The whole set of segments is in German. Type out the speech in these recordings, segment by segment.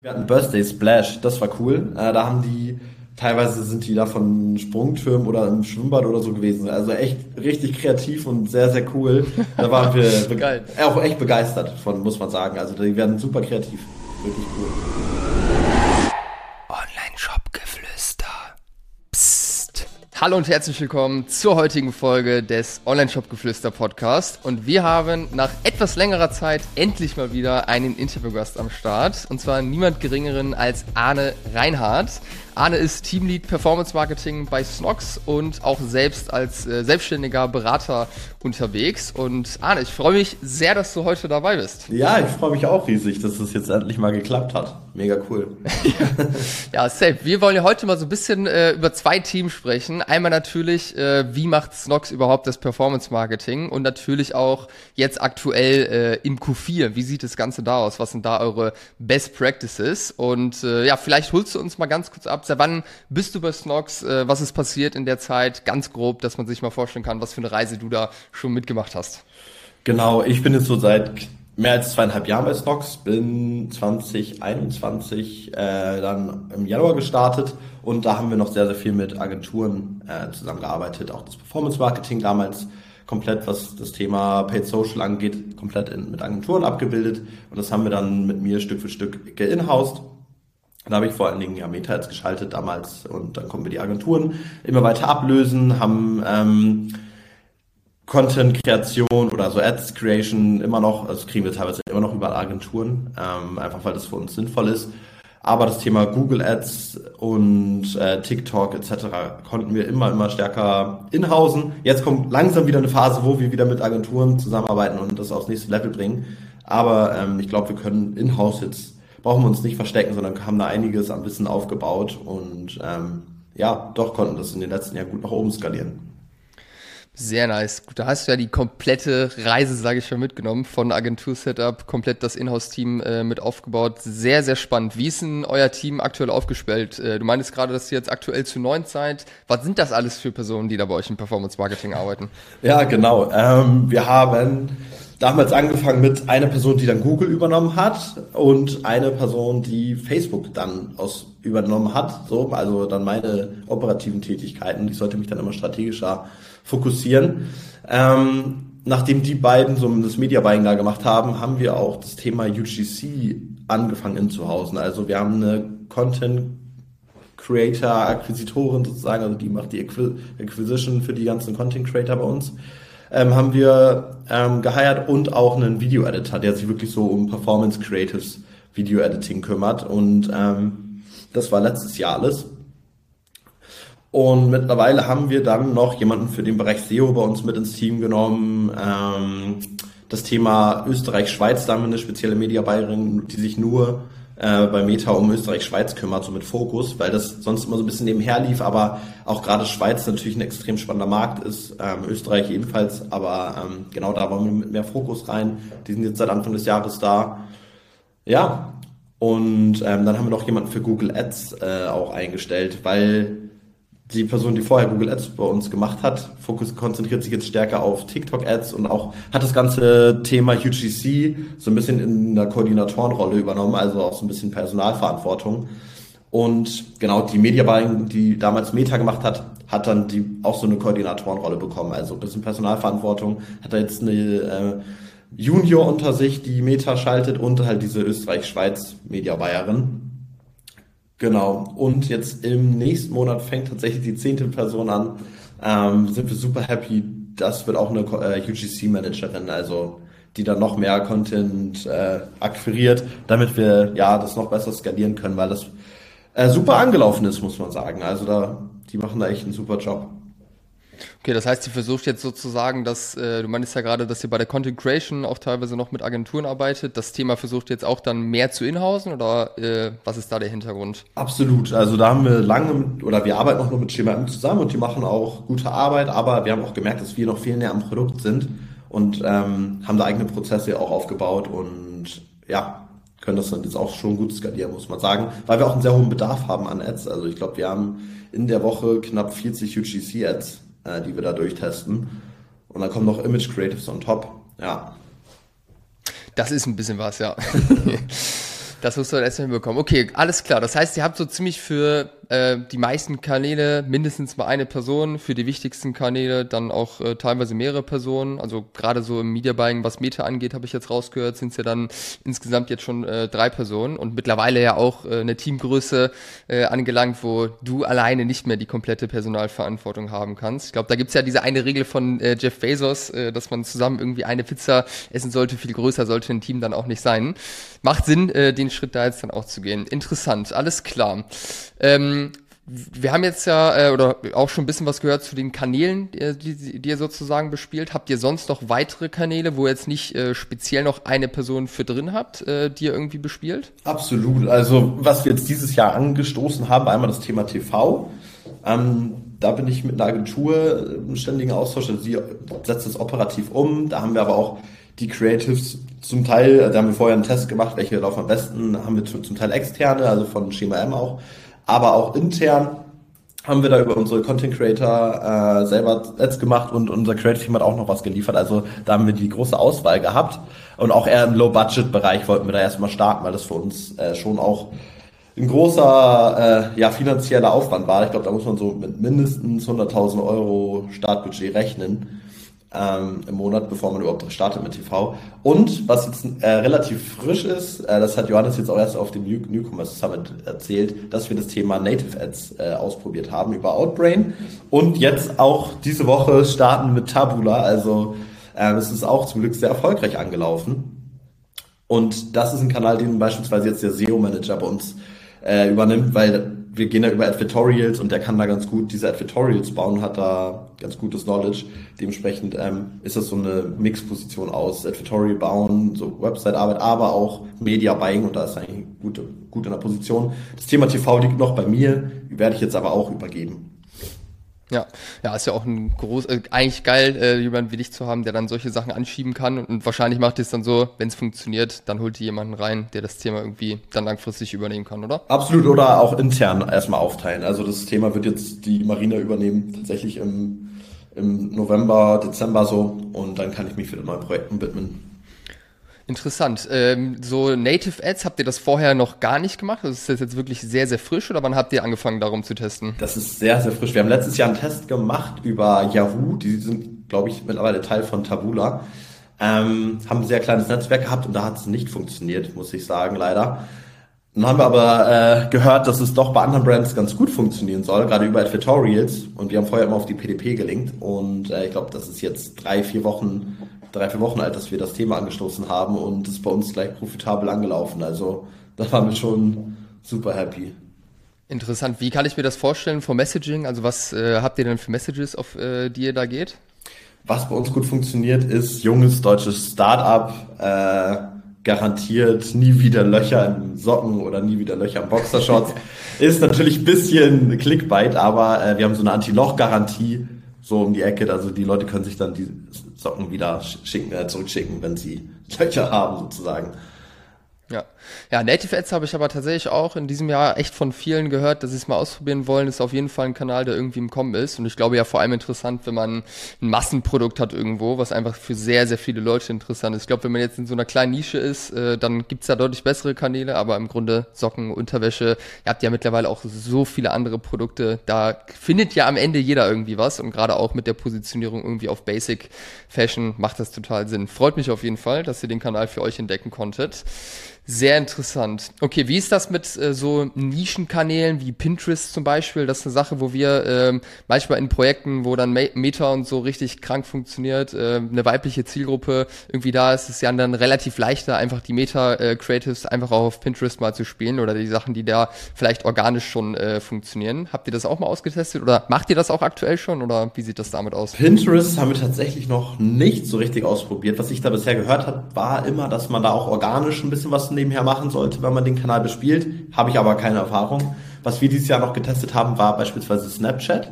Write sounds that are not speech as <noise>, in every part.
Wir hatten Birthday Splash, das war cool. Äh, da haben die, teilweise sind die da von Sprungtürmen oder im Schwimmbad oder so gewesen. Also echt richtig kreativ und sehr, sehr cool. Da waren wir <laughs> auch echt begeistert von, muss man sagen. Also die werden super kreativ. Wirklich cool. Hallo und herzlich willkommen zur heutigen Folge des Online-Shop-Geflüster Podcast. Und wir haben nach etwas längerer Zeit endlich mal wieder einen Interviewgast am Start. Und zwar niemand geringeren als Arne Reinhardt. Arne ist Teamlead Performance Marketing bei Snox und auch selbst als äh, selbstständiger Berater unterwegs. Und Arne, ich freue mich sehr, dass du heute dabei bist. Ja, ich freue mich auch riesig, dass es jetzt endlich mal geklappt hat. Mega cool. <laughs> ja, safe. Wir wollen ja heute mal so ein bisschen äh, über zwei Themen sprechen. Einmal natürlich, äh, wie macht Snox überhaupt das Performance Marketing? Und natürlich auch jetzt aktuell äh, im Q4. Wie sieht das Ganze da aus? Was sind da eure Best Practices? Und äh, ja, vielleicht holst du uns mal ganz kurz ab, Seit wann bist du bei Snox? Äh, was ist passiert in der Zeit? Ganz grob, dass man sich mal vorstellen kann, was für eine Reise du da schon mitgemacht hast. Genau, ich bin jetzt so seit mehr als zweieinhalb Jahren bei Snox, bin 2021 äh, dann im Januar gestartet und da haben wir noch sehr, sehr viel mit Agenturen äh, zusammengearbeitet, auch das Performance Marketing damals komplett, was das Thema Paid Social angeht, komplett in, mit Agenturen abgebildet und das haben wir dann mit mir Stück für Stück geinhoused da habe ich vor allen Dingen ja Meta jetzt geschaltet damals und dann kommen wir die Agenturen immer weiter ablösen, haben ähm, Content-Kreation oder so Ads-Creation immer noch, also kriegen wir teilweise immer noch über Agenturen, ähm, einfach weil das für uns sinnvoll ist. Aber das Thema Google Ads und äh, TikTok etc. konnten wir immer, immer stärker inhausen. Jetzt kommt langsam wieder eine Phase, wo wir wieder mit Agenturen zusammenarbeiten und das aufs nächste Level bringen. Aber ähm, ich glaube, wir können in-house jetzt brauchen wir uns nicht verstecken, sondern haben da einiges an Wissen aufgebaut und ähm, ja, doch konnten das in den letzten Jahren gut nach oben skalieren. Sehr nice. Da hast du ja die komplette Reise, sage ich schon, mitgenommen, von Agentur-Setup, komplett das Inhouse-Team äh, mit aufgebaut. Sehr, sehr spannend. Wie ist denn euer Team aktuell aufgestellt? Äh, du meinst gerade, dass ihr jetzt aktuell zu neun seid. Was sind das alles für Personen, die da bei euch im Performance-Marketing arbeiten? Ja, genau. Ähm, wir haben damals angefangen mit einer Person, die dann Google übernommen hat und eine Person, die Facebook dann aus übernommen hat. So, also dann meine operativen Tätigkeiten. Ich sollte mich dann immer strategischer fokussieren. Ähm, nachdem die beiden so das Media Buying da gemacht haben, haben wir auch das Thema UGC angefangen zu Hause. Also wir haben eine Content Creator Akquisitorin sozusagen, also die macht die Acquisition für die ganzen Content Creator bei uns ähm, haben wir ähm, geheiert und auch einen Video-Editor, der sich wirklich so um Performance Creatives Video Editing kümmert. Und ähm, das war letztes Jahr alles. Und mittlerweile haben wir dann noch jemanden für den Bereich SEO bei uns mit ins Team genommen. Ähm, das Thema Österreich-Schweiz, da haben wir eine spezielle Mediabayerin, die sich nur äh, bei Meta um Österreich-Schweiz kümmert, so mit Fokus, weil das sonst immer so ein bisschen nebenher lief, aber auch gerade Schweiz natürlich ein extrem spannender Markt ist, ähm, Österreich ebenfalls, aber ähm, genau da wollen wir mit mehr Fokus rein. Die sind jetzt seit Anfang des Jahres da. Ja, und ähm, dann haben wir noch jemanden für Google Ads äh, auch eingestellt, weil die Person, die vorher Google Ads bei uns gemacht hat, Fokus konzentriert sich jetzt stärker auf TikTok Ads und auch hat das ganze Thema UGC so ein bisschen in der Koordinatorenrolle übernommen, also auch so ein bisschen Personalverantwortung. Und genau die Media Buying, die damals Meta gemacht hat, hat dann die auch so eine Koordinatorenrolle bekommen, also ein bisschen Personalverantwortung, hat da jetzt eine äh, Junior unter sich, die Meta schaltet und halt diese Österreich-Schweiz Media Buyerin Genau. Und jetzt im nächsten Monat fängt tatsächlich die zehnte Person an. Ähm, sind wir super happy. Das wird auch eine äh, UGC-Managerin, also die dann noch mehr Content äh, akquiriert, damit wir ja das noch besser skalieren können, weil das äh, super angelaufen ist, muss man sagen. Also da, die machen da echt einen super Job. Okay, das heißt, ihr versucht jetzt sozusagen, dass, äh, du meinst ja gerade, dass ihr bei der Content Creation auch teilweise noch mit Agenturen arbeitet. Das Thema versucht jetzt auch dann mehr zu inhausen oder äh, was ist da der Hintergrund? Absolut. Also da haben wir lange mit, oder wir arbeiten auch nur mit Schema M zusammen und die machen auch gute Arbeit, aber wir haben auch gemerkt, dass wir noch viel näher am Produkt sind und ähm, haben da eigene Prozesse auch aufgebaut und ja, können das dann jetzt auch schon gut skalieren, muss man sagen, weil wir auch einen sehr hohen Bedarf haben an Ads. Also ich glaube, wir haben in der Woche knapp 40 UGC-Ads äh, die wir da durchtesten. Und dann kommen noch Image Creatives on top. Ja. Das ist ein bisschen was, ja. <laughs> Das musst du dann erstmal hinbekommen. Okay, alles klar. Das heißt, ihr habt so ziemlich für äh, die meisten Kanäle mindestens mal eine Person, für die wichtigsten Kanäle dann auch äh, teilweise mehrere Personen. Also gerade so im Media Buying, was Meta angeht, habe ich jetzt rausgehört, sind es ja dann insgesamt jetzt schon äh, drei Personen und mittlerweile ja auch äh, eine Teamgröße äh, angelangt, wo du alleine nicht mehr die komplette Personalverantwortung haben kannst. Ich glaube, da gibt's ja diese eine Regel von äh, Jeff Bezos, äh, dass man zusammen irgendwie eine Pizza essen sollte. Viel größer sollte ein Team dann auch nicht sein. Macht Sinn, äh, den Schritt da jetzt dann auch zu gehen. Interessant, alles klar. Ähm, wir haben jetzt ja äh, oder auch schon ein bisschen was gehört zu den Kanälen, die, die, die ihr sozusagen bespielt. Habt ihr sonst noch weitere Kanäle, wo ihr jetzt nicht äh, speziell noch eine Person für drin habt, äh, die ihr irgendwie bespielt? Absolut. Also was wir jetzt dieses Jahr angestoßen haben, einmal das Thema TV. Ähm, da bin ich mit einer Agentur im ständigen Austausch. Also sie setzt das operativ um. Da haben wir aber auch die Creatives zum Teil, da haben wir vorher einen Test gemacht, welche laufen am besten, haben wir zum Teil externe, also von Schema M auch aber auch intern haben wir da über unsere Content Creator äh, selber Ads gemacht und unser Creative Team hat auch noch was geliefert. Also da haben wir die große Auswahl gehabt und auch eher im Low-Budget-Bereich wollten wir da erstmal starten, weil das für uns äh, schon auch ein großer äh, ja, finanzieller Aufwand war. Ich glaube, da muss man so mit mindestens 100.000 Euro Startbudget rechnen ähm, im Monat, bevor man überhaupt startet mit TV. Und was jetzt äh, relativ frisch ist, äh, das hat Johannes jetzt auch erst auf dem New Newcomers Summit erzählt, dass wir das Thema Native Ads äh, ausprobiert haben über Outbrain und jetzt auch diese Woche starten mit Tabula. Also äh, es ist auch zum Glück sehr erfolgreich angelaufen. Und das ist ein Kanal, den beispielsweise jetzt der SEO-Manager bei uns äh, übernimmt, weil wir gehen da über Advertorials und der kann da ganz gut diese Advertorials bauen, hat da ganz gutes Knowledge. Dementsprechend ähm, ist das so eine Mixposition aus Advertorial bauen, so Website-Arbeit, aber auch Media Buying und da ist eigentlich gut, gut in der Position. Das Thema TV liegt noch bei mir, werde ich jetzt aber auch übergeben. Ja, ja, ist ja auch ein groß, äh, eigentlich geil, äh, jemanden wie dich zu haben, der dann solche Sachen anschieben kann und, wahrscheinlich macht es dann so, wenn es funktioniert, dann holt ihr jemanden rein, der das Thema irgendwie dann langfristig übernehmen kann, oder? Absolut, oder auch intern erstmal aufteilen. Also das Thema wird jetzt die Marina übernehmen, tatsächlich im, im November, Dezember so und dann kann ich mich wieder neuen Projekten widmen. Interessant. Ähm, so Native Ads, habt ihr das vorher noch gar nicht gemacht? Also ist das jetzt wirklich sehr, sehr frisch oder wann habt ihr angefangen, darum zu testen? Das ist sehr, sehr frisch. Wir haben letztes Jahr einen Test gemacht über Yahoo. Die sind, glaube ich, mittlerweile Teil von Tabula. Ähm, haben ein sehr kleines Netzwerk gehabt und da hat es nicht funktioniert, muss ich sagen, leider. Dann haben wir aber äh, gehört, dass es doch bei anderen Brands ganz gut funktionieren soll, gerade über Advertorials. Und wir haben vorher immer auf die PDP gelinkt. Und äh, ich glaube, das ist jetzt drei, vier Wochen drei, vier Wochen alt, dass wir das Thema angestoßen haben und es ist bei uns gleich profitabel angelaufen. Also da waren wir schon super happy. Interessant. Wie kann ich mir das vorstellen vom Messaging? Also was äh, habt ihr denn für Messages, auf äh, die ihr da geht? Was bei uns gut funktioniert, ist junges deutsches Startup, äh, garantiert nie wieder Löcher in Socken oder nie wieder Löcher in Boxershorts. <laughs> ist natürlich ein bisschen Clickbait, aber äh, wir haben so eine Anti-Loch-Garantie so um die Ecke. Also die Leute können sich dann die Socken wieder schicken, äh, zurückschicken, wenn sie Löcher haben sozusagen. Ja. Ja, Native Ads habe ich aber tatsächlich auch in diesem Jahr echt von vielen gehört, dass sie es mal ausprobieren wollen. Ist auf jeden Fall ein Kanal, der irgendwie im Kommen ist. Und ich glaube ja vor allem interessant, wenn man ein Massenprodukt hat irgendwo, was einfach für sehr, sehr viele Leute interessant ist. Ich glaube, wenn man jetzt in so einer kleinen Nische ist, äh, dann gibt's da deutlich bessere Kanäle, aber im Grunde Socken, Unterwäsche, ihr habt ja mittlerweile auch so viele andere Produkte. Da findet ja am Ende jeder irgendwie was. Und gerade auch mit der Positionierung irgendwie auf Basic Fashion macht das total Sinn. Freut mich auf jeden Fall, dass ihr den Kanal für euch entdecken konntet. Sehr interessant. Okay, wie ist das mit äh, so Nischenkanälen wie Pinterest zum Beispiel? Das ist eine Sache, wo wir ähm, manchmal in Projekten, wo dann Meta und so richtig krank funktioniert, äh, eine weibliche Zielgruppe irgendwie da ist, ist ja dann relativ leichter, einfach die Meta-Creatives einfach auch auf Pinterest mal zu spielen oder die Sachen, die da vielleicht organisch schon äh, funktionieren. Habt ihr das auch mal ausgetestet oder macht ihr das auch aktuell schon oder wie sieht das damit aus? Pinterest haben wir tatsächlich noch nicht so richtig ausprobiert. Was ich da bisher gehört habe, war immer, dass man da auch organisch ein bisschen was nebenher machen sollte, wenn man den Kanal bespielt. Habe ich aber keine Erfahrung. Was wir dieses Jahr noch getestet haben, war beispielsweise Snapchat.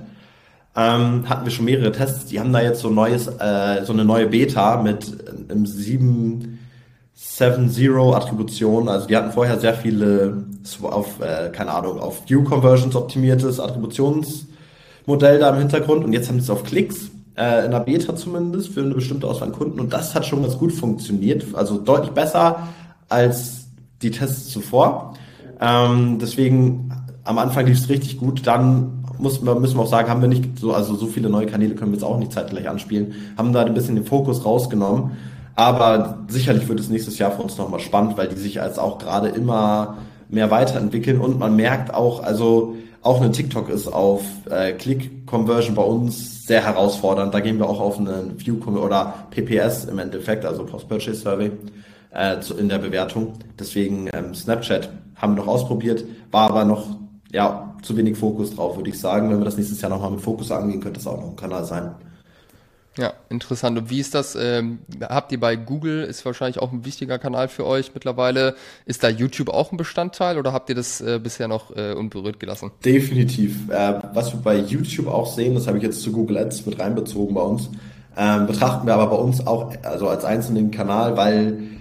Ähm, hatten wir schon mehrere Tests. Die haben da jetzt so neues, äh, so eine neue Beta mit einem 7.7.0 Attribution. Also die hatten vorher sehr viele auf, äh, keine Ahnung, auf View Conversions optimiertes Attributionsmodell da im Hintergrund und jetzt haben sie es auf Klicks äh, in der Beta zumindest für eine bestimmte Auswahl an Kunden und das hat schon ganz gut funktioniert. Also deutlich besser als die Tests zuvor. Ähm, deswegen am Anfang lief es richtig gut, dann muss, müssen wir auch sagen, haben wir nicht so, also so viele neue Kanäle können wir jetzt auch nicht zeitgleich anspielen, haben da ein bisschen den Fokus rausgenommen. Aber sicherlich wird es nächstes Jahr für uns nochmal spannend, weil die sich als auch gerade immer mehr weiterentwickeln und man merkt auch, also auch eine TikTok ist auf äh, Click-Conversion bei uns sehr herausfordernd. Da gehen wir auch auf einen View oder PPS im Endeffekt, also Post-Purchase Äh, in der Bewertung. Deswegen ähm, Snapchat haben wir noch ausprobiert, war aber noch ja zu wenig Fokus drauf, würde ich sagen. Wenn wir das nächstes Jahr nochmal mit Fokus angehen, könnte das auch noch ein Kanal sein. Ja, interessant. Und wie ist das? Ähm, habt ihr bei Google, ist wahrscheinlich auch ein wichtiger Kanal für euch mittlerweile. Ist da YouTube auch ein Bestandteil oder habt ihr das äh, bisher noch äh, unberührt gelassen? Definitiv. Äh, was wir bei YouTube auch sehen, das habe ich jetzt zu Google Ads mit reinbezogen bei uns, ähm, betrachten wir aber bei uns auch also als einzelnen Kanal, weil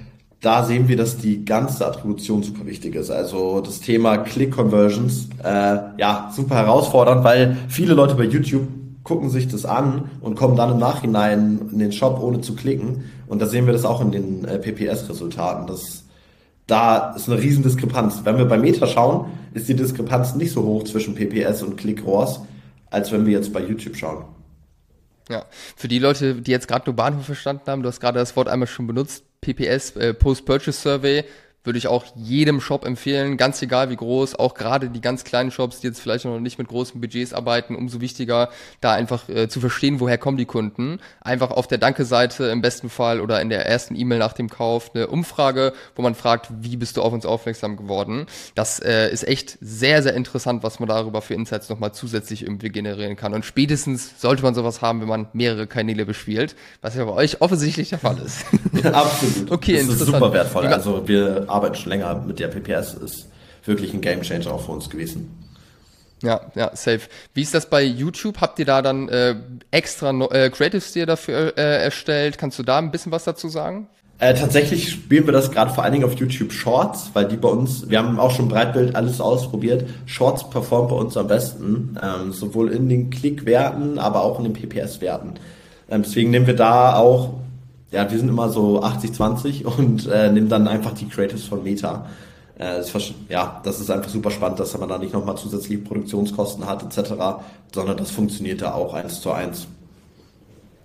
da sehen wir, dass die ganze Attribution super wichtig ist. Also das Thema Click-Conversions, äh, ja, super herausfordernd, weil viele Leute bei YouTube gucken sich das an und kommen dann im Nachhinein in den Shop, ohne zu klicken. Und da sehen wir das auch in den äh, PPS-Resultaten. Das, da ist eine riesen Diskrepanz. Wenn wir bei Meta schauen, ist die Diskrepanz nicht so hoch zwischen PPS und Click-ROAS, als wenn wir jetzt bei YouTube schauen. Ja, für die Leute, die jetzt gerade nur Bahnhof verstanden haben, du hast gerade das Wort einmal schon benutzt, PPS, äh, Post-Purchase Survey, würde ich auch jedem Shop empfehlen, ganz egal wie groß, auch gerade die ganz kleinen Shops, die jetzt vielleicht noch nicht mit großen Budgets arbeiten, umso wichtiger, da einfach äh, zu verstehen, woher kommen die Kunden. Einfach auf der Danke-Seite im besten Fall oder in der ersten E-Mail nach dem Kauf eine Umfrage, wo man fragt, wie bist du auf uns aufmerksam geworden. Das äh, ist echt sehr, sehr interessant, was man darüber für Insights nochmal zusätzlich irgendwie generieren kann. Und spätestens sollte man sowas haben, wenn man mehrere Kanäle bespielt, was ja bei euch offensichtlich der Fall ist. Absolut. <laughs> Okay, das ist super wertvoll. Also wir arbeiten schon länger mit der PPS, ist wirklich ein Gamechanger auch für uns gewesen. Ja, ja, safe. Wie ist das bei YouTube? Habt ihr da dann äh, extra äh, Creatives dir dafür äh, erstellt? Kannst du da ein bisschen was dazu sagen? Äh, tatsächlich spielen wir das gerade vor allen Dingen auf YouTube Shorts, weil die bei uns, wir haben auch schon Breitbild alles ausprobiert. Shorts performt bei uns am besten, ähm, sowohl in den Klickwerten, aber auch in den PPS-Werten. Ähm, deswegen nehmen wir da auch ja, wir sind immer so 80-20 und äh, nehmen dann einfach die Creatives von Meta. Äh, das, ja, das ist einfach super spannend, dass man da nicht nochmal zusätzliche Produktionskosten hat etc., sondern das funktioniert da auch eins zu eins.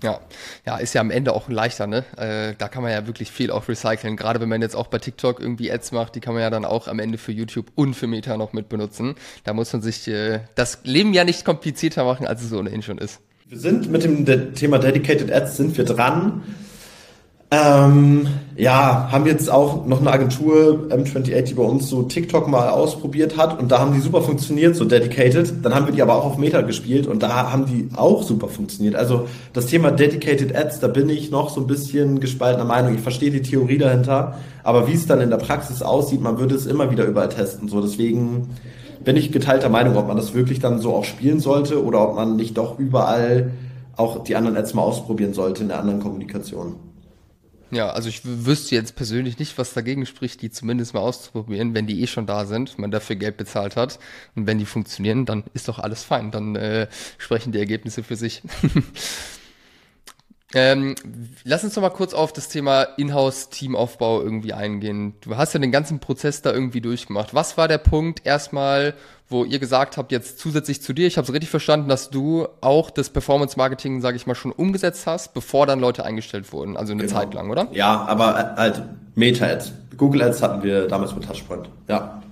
Ja, ja, ist ja am Ende auch leichter, ne? Äh, da kann man ja wirklich viel auch recyceln. Gerade wenn man jetzt auch bei TikTok irgendwie Ads macht, die kann man ja dann auch am Ende für YouTube und für Meta noch mit benutzen. Da muss man sich äh, das Leben ja nicht komplizierter machen, als es ohnehin schon ist. Wir sind mit dem Thema Dedicated Ads sind wir dran. Ähm, ja, haben jetzt auch noch eine Agentur M28, die bei uns so TikTok mal ausprobiert hat und da haben die super funktioniert, so dedicated. Dann haben wir die aber auch auf Meta gespielt und da haben die auch super funktioniert. Also das Thema Dedicated Ads, da bin ich noch so ein bisschen gespaltener Meinung. Ich verstehe die Theorie dahinter, aber wie es dann in der Praxis aussieht, man würde es immer wieder überall testen. So deswegen bin ich geteilter Meinung, ob man das wirklich dann so auch spielen sollte oder ob man nicht doch überall auch die anderen Ads mal ausprobieren sollte in der anderen Kommunikation. Ja, also ich wüsste jetzt persönlich nicht, was dagegen spricht, die zumindest mal auszuprobieren, wenn die eh schon da sind, man dafür Geld bezahlt hat. Und wenn die funktionieren, dann ist doch alles fein. Dann äh, sprechen die Ergebnisse für sich. <laughs> Ähm, lass uns noch mal kurz auf das Thema Inhouse-Teamaufbau irgendwie eingehen. Du hast ja den ganzen Prozess da irgendwie durchgemacht. Was war der Punkt erstmal, wo ihr gesagt habt, jetzt zusätzlich zu dir, ich habe es richtig verstanden, dass du auch das Performance-Marketing, sage ich mal, schon umgesetzt hast, bevor dann Leute eingestellt wurden, also eine genau. Zeit lang, oder? Ja, aber äh, halt Meta-Ads. Google Ads hatten wir damals mit Touchpoint, ja.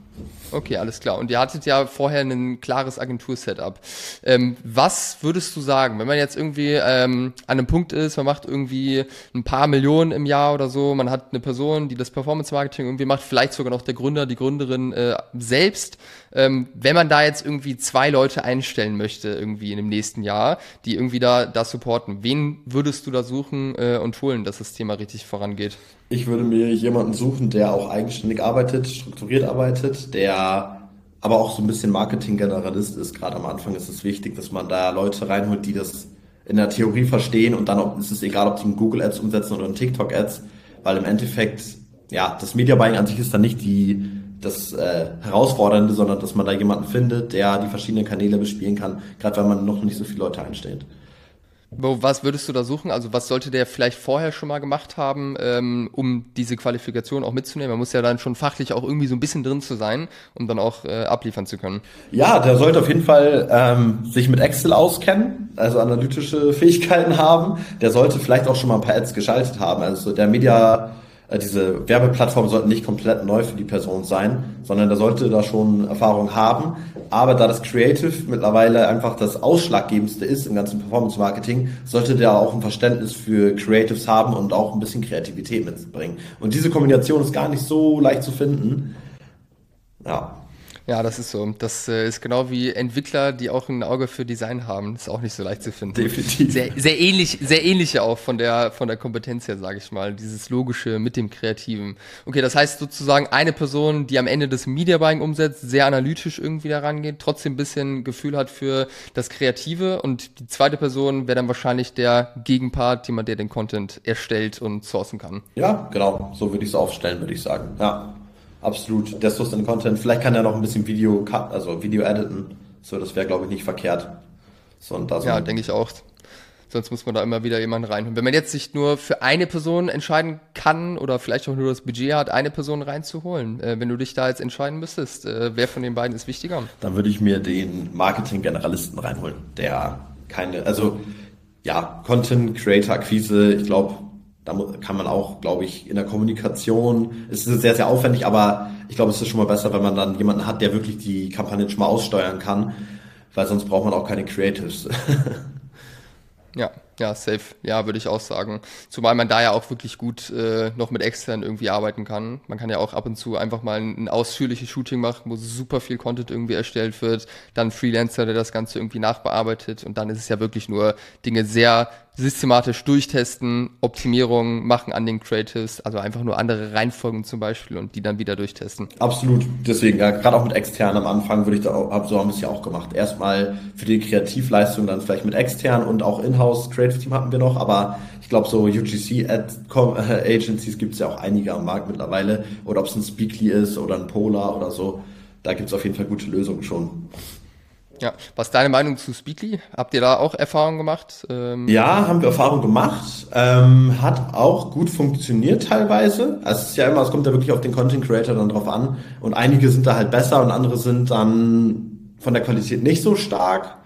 Okay, alles klar. Und ihr hattet ja vorher ein klares Agentur-Setup. Ähm, was würdest du sagen, wenn man jetzt irgendwie ähm, an einem Punkt ist, man macht irgendwie ein paar Millionen im Jahr oder so, man hat eine Person, die das Performance-Marketing irgendwie macht, vielleicht sogar noch der Gründer, die Gründerin äh, selbst. Ähm, wenn man da jetzt irgendwie zwei Leute einstellen möchte, irgendwie in dem nächsten Jahr, die irgendwie da, da supporten, wen würdest du da suchen äh, und holen, dass das Thema richtig vorangeht? Ich würde mir jemanden suchen, der auch eigenständig arbeitet, strukturiert arbeitet, der aber auch so ein bisschen Marketing-Generalist ist. Gerade am Anfang ist es wichtig, dass man da Leute reinholt, die das in der Theorie verstehen und dann ist es egal, ob die in Google Ads umsetzen oder in TikTok Ads, weil im Endeffekt, ja, das Media Buying an sich ist dann nicht die, das äh, Herausfordernde, sondern dass man da jemanden findet, der die verschiedenen Kanäle bespielen kann, gerade wenn man noch nicht so viele Leute einstellt. Was würdest du da suchen? Also was sollte der vielleicht vorher schon mal gemacht haben, ähm, um diese Qualifikation auch mitzunehmen? Man muss ja dann schon fachlich auch irgendwie so ein bisschen drin zu sein, um dann auch äh, abliefern zu können. Ja, der sollte auf jeden Fall ähm, sich mit Excel auskennen, also analytische <laughs> Fähigkeiten haben. Der sollte vielleicht auch schon mal ein paar Ads geschaltet haben. Also der Media äh, diese Werbeplattformen sollten nicht komplett neu für die Person sein, sondern der sollte da schon Erfahrung haben. Aber da das Creative mittlerweile einfach das Ausschlaggebendste ist im ganzen Performance Marketing, sollte der auch ein Verständnis für Creatives haben und auch ein bisschen Kreativität mitbringen. Und diese Kombination ist gar nicht so leicht zu finden. Ja. Ja, das ist so. Das äh, ist genau wie Entwickler, die auch ein Auge für Design haben. Das ist auch nicht so leicht zu finden. Definitiv. Sehr, sehr ähnlich, sehr ähnlich auch von der von der Kompetenz her, sage ich mal. Dieses logische mit dem Kreativen. Okay, das heißt sozusagen eine Person, die am Ende das Media Buying umsetzt, sehr analytisch irgendwie da rangeht, trotzdem ein bisschen Gefühl hat für das Kreative und die zweite Person wäre dann wahrscheinlich der Gegenpart, jemand, der den Content erstellt und sourcen kann. Ja, genau. So würde ich es aufstellen, würde ich sagen. Ja absolut der Source in Content. Vielleicht kann er noch ein bisschen Video cut, also Video editen. So, das wäre glaube ich nicht verkehrt. So, und da so ja, denke ich auch. Sonst muss man da immer wieder jemanden reinholen. Wenn man jetzt sich nur für eine Person entscheiden kann oder vielleicht auch nur das Budget hat, eine Person reinzuholen, äh, wenn du dich da jetzt entscheiden müsstest, äh, wer von den beiden ist wichtiger? Dann würde ich mir den Marketing-Generalisten reinholen, der keine, also ja, Content Creator Akquise, ich glaube, da kann man auch, glaube ich, in der Kommunikation, es ist sehr, sehr aufwendig, aber ich glaube, es ist schon mal besser, wenn man dann jemanden hat, der wirklich die Kampagne schon mal aussteuern kann, weil sonst braucht man auch keine Creatives. <laughs> ja, ja, safe. Ja, würde ich auch sagen. Zumal man da ja auch wirklich gut äh, noch mit extern irgendwie arbeiten kann. Man kann ja auch ab und zu einfach mal ein, ein ausführliches Shooting machen, wo super viel Content irgendwie erstellt wird, dann Freelancer, der das Ganze irgendwie nachbearbeitet und dann ist es ja wirklich nur Dinge sehr systematisch durchtesten, Optimierungen machen an den Creatives, also einfach nur andere Reihenfolgen zum Beispiel und die dann wieder durchtesten. Absolut, deswegen, ja, gerade auch mit extern am Anfang würde ich da auch, so haben wir es ja auch gemacht. Erstmal für die Kreativleistung, dann vielleicht mit extern und auch Inhouse Creative Team hatten wir noch, aber ich glaube so UGC Ad äh, Agencies gibt es ja auch einige am Markt mittlerweile oder ob es ein Speakly ist oder ein Polar oder so, da gibt es auf jeden Fall gute Lösungen schon. Ja, was ist deine Meinung zu Speakly? Habt ihr da auch Erfahrungen gemacht? Ähm ja, haben wir Erfahrung gemacht. Ähm, hat auch gut funktioniert teilweise. Also es ist ja immer, es kommt ja wirklich auf den Content Creator dann drauf an. Und einige sind da halt besser und andere sind dann von der Qualität nicht so stark.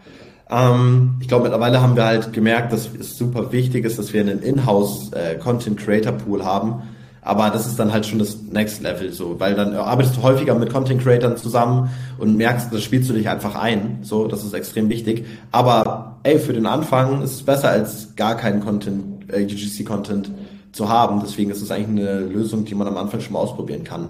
Ähm, ich glaube, mittlerweile haben wir halt gemerkt, dass es super wichtig ist, dass wir einen Inhouse äh, Content Creator Pool haben aber das ist dann halt schon das Next Level so, weil dann arbeitest du häufiger mit Content Creators zusammen und merkst, das spielst du dich einfach ein. So, das ist extrem wichtig. Aber ey, für den Anfang ist es besser als gar keinen Content, äh, UGC Content zu haben. Deswegen ist es eigentlich eine Lösung, die man am Anfang schon mal ausprobieren kann.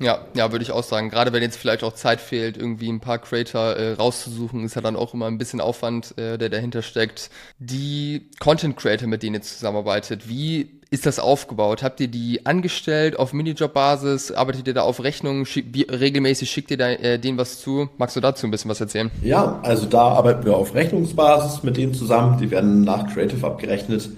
Ja, ja, würde ich auch sagen. Gerade wenn jetzt vielleicht auch Zeit fehlt, irgendwie ein paar Creator äh, rauszusuchen, ist ja dann auch immer ein bisschen Aufwand, äh, der dahinter steckt. Die Content Creator, mit denen ihr zusammenarbeitet, wie ist das aufgebaut? Habt ihr die angestellt auf Minijob-Basis? Arbeitet ihr da auf Rechnung? Schick, regelmäßig schickt ihr da, äh, denen was zu? Magst du dazu ein bisschen was erzählen? Ja, also da arbeiten wir auf Rechnungsbasis mit denen zusammen. Die werden nach Creative abgerechnet.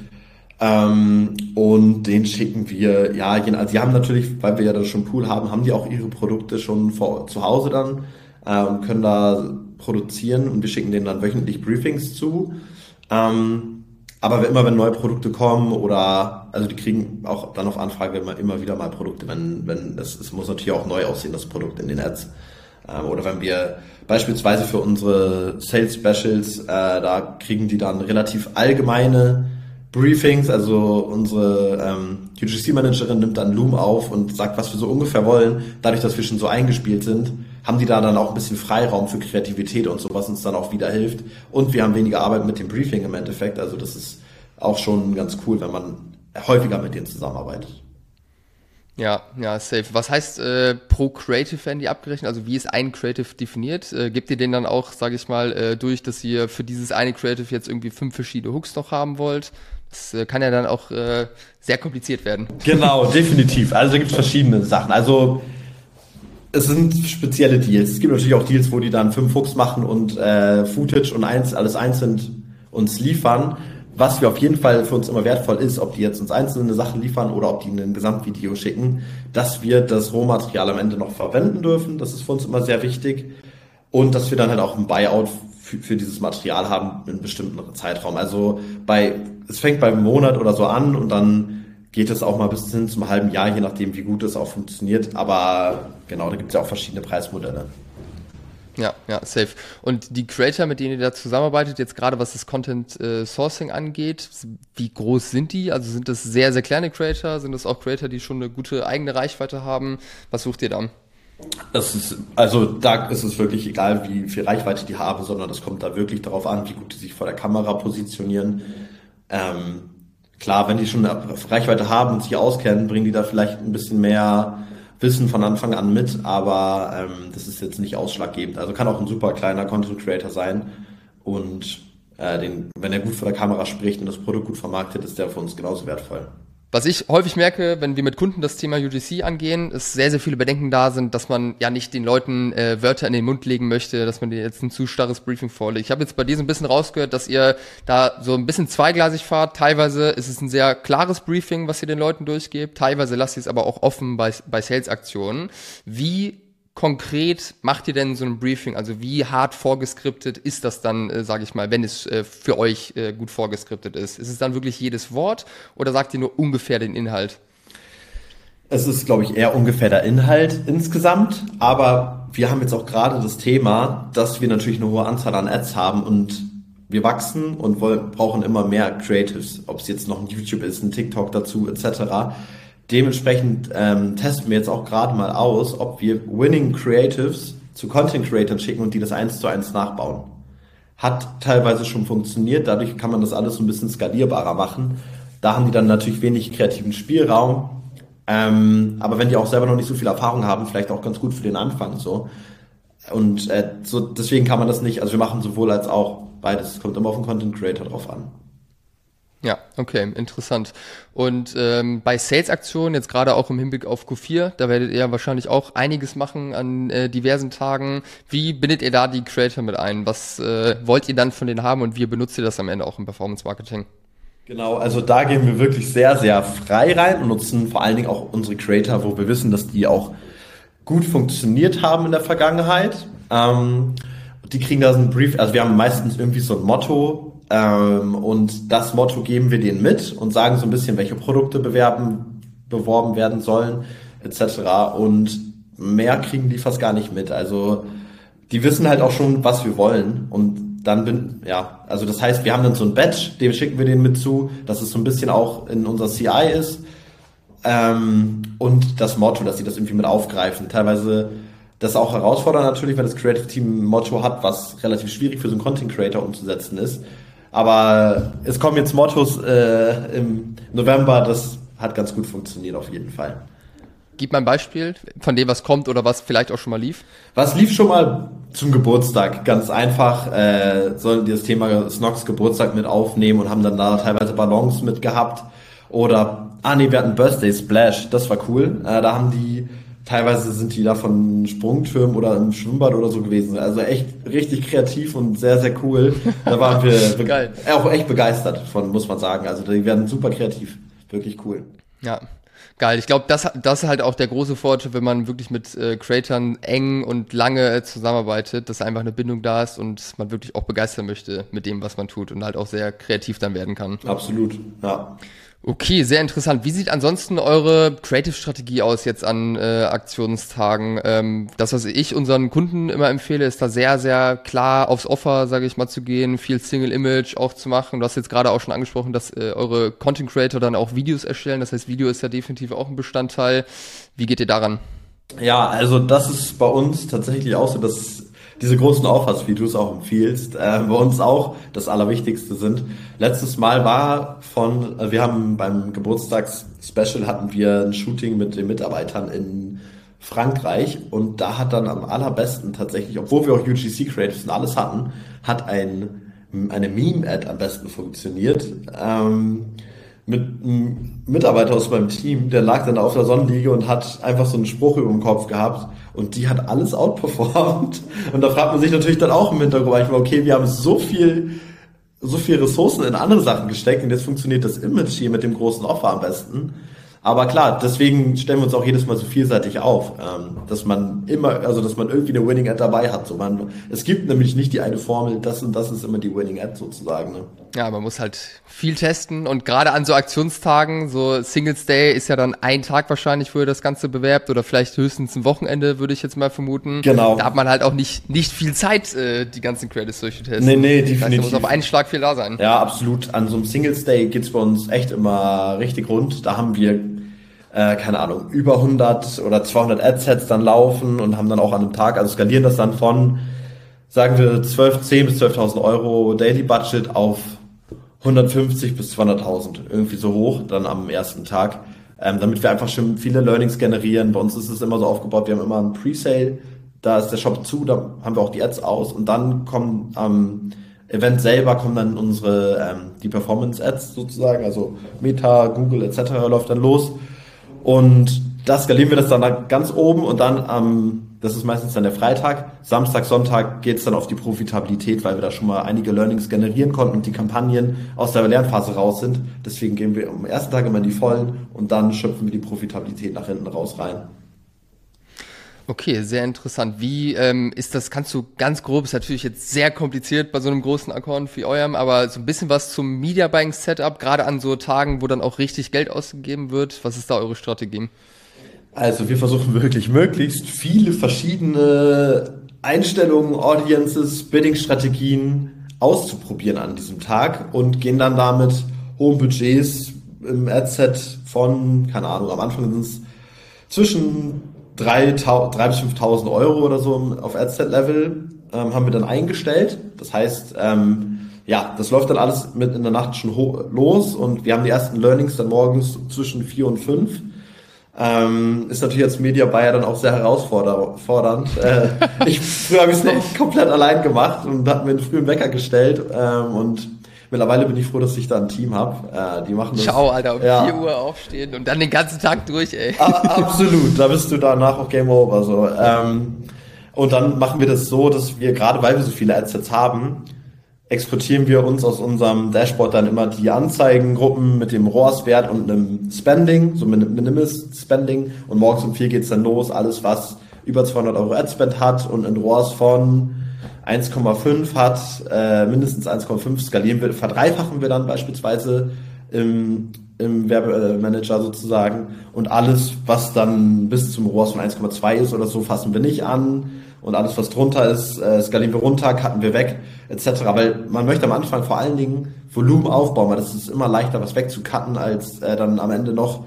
Ähm, und den schicken wir, ja, also die haben natürlich, weil wir ja da schon Pool haben, haben die auch ihre Produkte schon vor, zu Hause dann äh, und können da produzieren und wir schicken denen dann wöchentlich Briefings zu. Ähm, aber immer wenn neue Produkte kommen oder also die kriegen auch dann auf Anfrage immer, immer wieder mal Produkte, wenn, wenn es, es muss natürlich auch neu aussehen, das Produkt in den Ads. Ähm, oder wenn wir beispielsweise für unsere Sales Specials, äh, da kriegen die dann relativ allgemeine Briefings, also unsere ähm, UGC-Managerin nimmt dann Loom auf und sagt, was wir so ungefähr wollen. Dadurch, dass wir schon so eingespielt sind, haben die da dann auch ein bisschen Freiraum für Kreativität und so, was uns dann auch wieder hilft. Und wir haben weniger Arbeit mit dem Briefing im Endeffekt. Also das ist auch schon ganz cool, wenn man häufiger mit denen zusammenarbeitet. Ja, ja, safe. Was heißt äh, pro Creative werden abgerechnet? Also wie ist ein Creative definiert? Äh, gebt ihr den dann auch, sage ich mal, äh, durch, dass ihr für dieses eine Creative jetzt irgendwie fünf verschiedene Hooks noch haben wollt? Das äh, kann ja dann auch äh, sehr kompliziert werden. Genau, definitiv. Also da gibt es verschiedene Sachen. Also es sind spezielle Deals. Es gibt natürlich auch Deals, wo die dann fünf Hooks machen und äh, Footage und eins, alles einzeln uns liefern was wir auf jeden Fall für uns immer wertvoll ist, ob die jetzt uns einzelne Sachen liefern oder ob die ein Gesamtvideo schicken, dass wir das Rohmaterial am Ende noch verwenden dürfen. Das ist für uns immer sehr wichtig. Und dass wir dann halt auch ein Buyout für, für dieses Material haben in einem bestimmten Zeitraum. Also bei, es fängt beim Monat oder so an und dann geht es auch mal bis hin zum halben Jahr, je nachdem, wie gut es auch funktioniert. Aber genau, da gibt es ja auch verschiedene Preismodelle. Ja, ja, safe. Und die Creator, mit denen ihr da zusammenarbeitet, jetzt gerade was das Content äh, Sourcing angeht, wie groß sind die? Also sind das sehr, sehr kleine Creator? Sind das auch Creator, die schon eine gute eigene Reichweite haben? Was sucht ihr da? Das ist, also da ist es wirklich egal, wie viel Reichweite die haben, sondern es kommt da wirklich darauf an, wie gut die sich vor der Kamera positionieren. Ähm, klar, wenn die schon Reichweite haben und sich auskennen, bringen die da vielleicht ein bisschen mehr Wissen von Anfang an mit, aber ähm, das ist jetzt nicht ausschlaggebend. Also kann auch ein super kleiner Content Creator sein und äh, den, wenn er gut vor der Kamera spricht und das Produkt gut vermarktet, ist der für uns genauso wertvoll. Was ich häufig merke, wenn wir mit Kunden das Thema UGC angehen, ist sehr, sehr viele Bedenken da sind, dass man ja nicht den Leuten äh, Wörter in den Mund legen möchte, dass man denen jetzt ein zu starres Briefing vorlegt. Ich habe jetzt bei dir so ein bisschen rausgehört, dass ihr da so ein bisschen zweigleisig fahrt. Teilweise ist es ein sehr klares Briefing, was ihr den Leuten durchgebt. Teilweise lasst ihr es aber auch offen bei, bei Sales-Aktionen. Wie konkret macht ihr denn so ein Briefing? Also wie hart vorgeskriptet ist das dann, äh, sage ich mal, wenn es äh, für euch äh, gut vorgeskriptet ist? Ist es dann wirklich jedes Wort oder sagt ihr nur ungefähr den Inhalt? Es ist, glaube ich, eher ungefähr der Inhalt insgesamt, aber wir haben jetzt auch gerade das Thema, dass wir natürlich eine hohe Anzahl an Ads haben und wir wachsen und wollen, brauchen immer mehr Creatives, ob es jetzt noch ein YouTube ist, ein TikTok dazu etc. Dementsprechend ähm, testen wir jetzt auch gerade mal aus, ob wir Winning Creatives zu Content Creators schicken und die das eins zu eins nachbauen. Hat teilweise schon funktioniert, dadurch kann man das alles so ein bisschen skalierbarer machen. Da haben die dann natürlich wenig kreativen Spielraum. Ähm, aber wenn die auch selber noch nicht so viel Erfahrung haben, vielleicht auch ganz gut für den Anfang so. Und äh, so deswegen kann man das nicht, also wir machen sowohl als auch beides. Es kommt immer auf den Content Creator drauf an. Ja, okay, interessant. Und ähm, bei Sales-Aktionen, jetzt gerade auch im Hinblick auf Q4, da werdet ihr wahrscheinlich auch einiges machen an äh, diversen Tagen. Wie bindet ihr da die Creator mit ein? Was äh, wollt ihr dann von denen haben und wie benutzt ihr das am Ende auch im Performance-Marketing? Genau, also da gehen wir wirklich sehr, sehr frei rein und nutzen vor allen Dingen auch unsere Creator, wo wir wissen, dass die auch gut funktioniert haben in der Vergangenheit. Ähm, die kriegen da so ein Brief, also wir haben meistens irgendwie so ein Motto, ähm, und das Motto geben wir denen mit und sagen so ein bisschen, welche Produkte bewerben, beworben werden sollen, etc. Und mehr kriegen die fast gar nicht mit. Also die wissen halt auch schon, was wir wollen. Und dann bin, ja, also das heißt, wir haben dann so ein Badge, dem schicken wir denen mit zu, dass es so ein bisschen auch in unser CI ist. Ähm, und das Motto, dass sie das irgendwie mit aufgreifen. Teilweise das auch herausfordernd natürlich, wenn das Creative Team ein Motto hat, was relativ schwierig für so einen Content Creator umzusetzen ist. Aber es kommen jetzt Mottos äh, im November, das hat ganz gut funktioniert auf jeden Fall. Gib mal ein Beispiel von dem, was kommt oder was vielleicht auch schon mal lief. Was lief schon mal zum Geburtstag? Ganz einfach, äh, sollen die das Thema Snox Geburtstag mit aufnehmen und haben dann da teilweise Ballons mit gehabt. Oder, ah nee, wir hatten Birthday Splash, das war cool. Äh, da haben die Teilweise sind die da von Sprungtürmen oder im Schwimmbad oder so gewesen. Also echt richtig kreativ und sehr, sehr cool. Da waren wir <laughs> Geil. auch echt begeistert von, muss man sagen. Also die werden super kreativ. Wirklich cool. Ja, geil. Ich glaube, das, das ist halt auch der große Vorteil, wenn man wirklich mit äh, Creatern eng und lange zusammenarbeitet, dass einfach eine Bindung da ist und man wirklich auch begeistern möchte mit dem, was man tut und halt auch sehr kreativ dann werden kann. Absolut, ja. Okay, sehr interessant. Wie sieht ansonsten eure Creative-Strategie aus jetzt an äh, Aktionstagen? Ähm, das, was ich unseren Kunden immer empfehle, ist da sehr, sehr klar aufs Offer, sage ich mal, zu gehen, viel Single-Image auch zu machen. Du hast jetzt gerade auch schon angesprochen, dass äh, eure Content-Creator dann auch Videos erstellen. Das heißt, Video ist ja definitiv auch ein Bestandteil. Wie geht ihr daran? Ja, also das ist bei uns tatsächlich auch so, dass diese großen Offers, auch empfiehlst, äh, bei uns auch das Allerwichtigste sind. Letztes Mal war von, äh, wir haben beim Geburtstagsspecial hatten wir ein Shooting mit den Mitarbeitern in Frankreich und da hat dann am allerbesten tatsächlich, obwohl wir auch UGC Creatives und alles hatten, hat ein, eine Meme-Ad am besten funktioniert. Ähm, mit einem Mitarbeiter aus meinem Team, der lag dann auf der Sonnenliege und hat einfach so einen Spruch über dem Kopf gehabt und die hat alles outperformed. Und da fragt man sich natürlich dann auch im Hintergrund manchmal, okay, wir haben so viel, so viel Ressourcen in andere Sachen gesteckt und jetzt funktioniert das Image hier mit dem großen Offer am besten. Aber klar, deswegen stellen wir uns auch jedes Mal so vielseitig auf, ähm, dass man immer, also dass man irgendwie eine Winning Ad dabei hat. So man, es gibt nämlich nicht die eine Formel, das und das ist immer die Winning Ad sozusagen. Ne? Ja, man muss halt viel testen und gerade an so Aktionstagen, so Singles Day ist ja dann ein Tag wahrscheinlich, wo ihr das Ganze bewerbt oder vielleicht höchstens ein Wochenende, würde ich jetzt mal vermuten. Genau. Da hat man halt auch nicht, nicht viel Zeit, äh, die ganzen Credits durchzutesten. Nee, nee, definitiv. Das heißt, da muss auf einen Schlag viel da sein. Ja, absolut. An so einem Singles Day geht's bei uns echt immer richtig rund. Da haben wir äh, keine Ahnung, über 100 oder 200 Adsets dann laufen und haben dann auch an einem Tag, also skalieren das dann von, sagen wir, 12, 10 bis 12.000 Euro Daily Budget auf 150 bis 200.000, irgendwie so hoch, dann am ersten Tag, ähm, damit wir einfach schon viele Learnings generieren. Bei uns ist es immer so aufgebaut, wir haben immer einen Pre-Sale, da ist der Shop zu, da haben wir auch die Ads aus und dann kommen am ähm, Event selber kommen dann unsere ähm, die Performance Ads sozusagen, also Meta, Google etc. läuft dann los und das skalieren wir das dann ganz oben und dann am, das ist meistens dann der Freitag, Samstag, Sonntag geht's dann auf die Profitabilität, weil wir da schon mal einige Learnings generieren konnten und die Kampagnen aus der Lernphase raus sind. Deswegen gehen wir am ersten Tag immer in die Vollen und dann schöpfen wir die Profitabilität nach hinten raus rein. Okay, sehr interessant. Wie ähm, ist das, kannst du ganz grob, ist natürlich jetzt sehr kompliziert bei so einem großen Account wie eurem, aber so ein bisschen was zum Media Buying Setup, gerade an so Tagen, wo dann auch richtig Geld ausgegeben wird. Was ist da eure Strategie? Also wir versuchen wirklich möglichst viele verschiedene Einstellungen, Audiences, Bidding-Strategien auszuprobieren an diesem Tag und gehen dann damit hohen Budgets im Adset von, keine Ahnung, am Anfang sind es zwischen 3, 3 bis 5.000 Euro oder so auf Adset-Level ähm, haben wir dann eingestellt. Das heißt, ähm, ja, das läuft dann alles mit in der Nacht schon los und wir haben die ersten Learnings dann morgens zwischen 4 und 5. Ähm, ist natürlich als Media Buyer dann auch sehr herausfordernd. Äh, <laughs> ich früher habe ich es noch komplett allein gemacht und hat mir einen frühen Wecker gestellt ähm, und Mittlerweile bin ich froh, dass ich da ein Team habe. Äh, die machen das. Ciao, Alter, um ja. 4 Uhr aufstehen und dann den ganzen Tag durch, ey. absolut, da bist du danach auch Game Over. So. Ähm, und dann machen wir das so, dass wir, gerade weil wir so viele Adsets haben, exportieren wir uns aus unserem Dashboard dann immer die Anzeigengruppen mit dem ROAS-Wert und einem Spending, so mit einem Minimalist Spending. Und morgens um vier geht's dann los, alles was über 200 Euro Adspend hat und ein ROAS von 1,5 hat, äh, mindestens 1,5 skalieren wir, verdreifachen wir dann beispielsweise im, im Werbemanager sozusagen und alles, was dann bis zum ROAS von 1,2 ist oder so, fassen wir nicht an und alles, was drunter ist, äh, skalieren wir runter, cutten wir weg, etc. Weil man möchte am Anfang vor allen Dingen Volumen aufbauen, weil das ist immer leichter, was wegzucutten, als äh, dann am Ende noch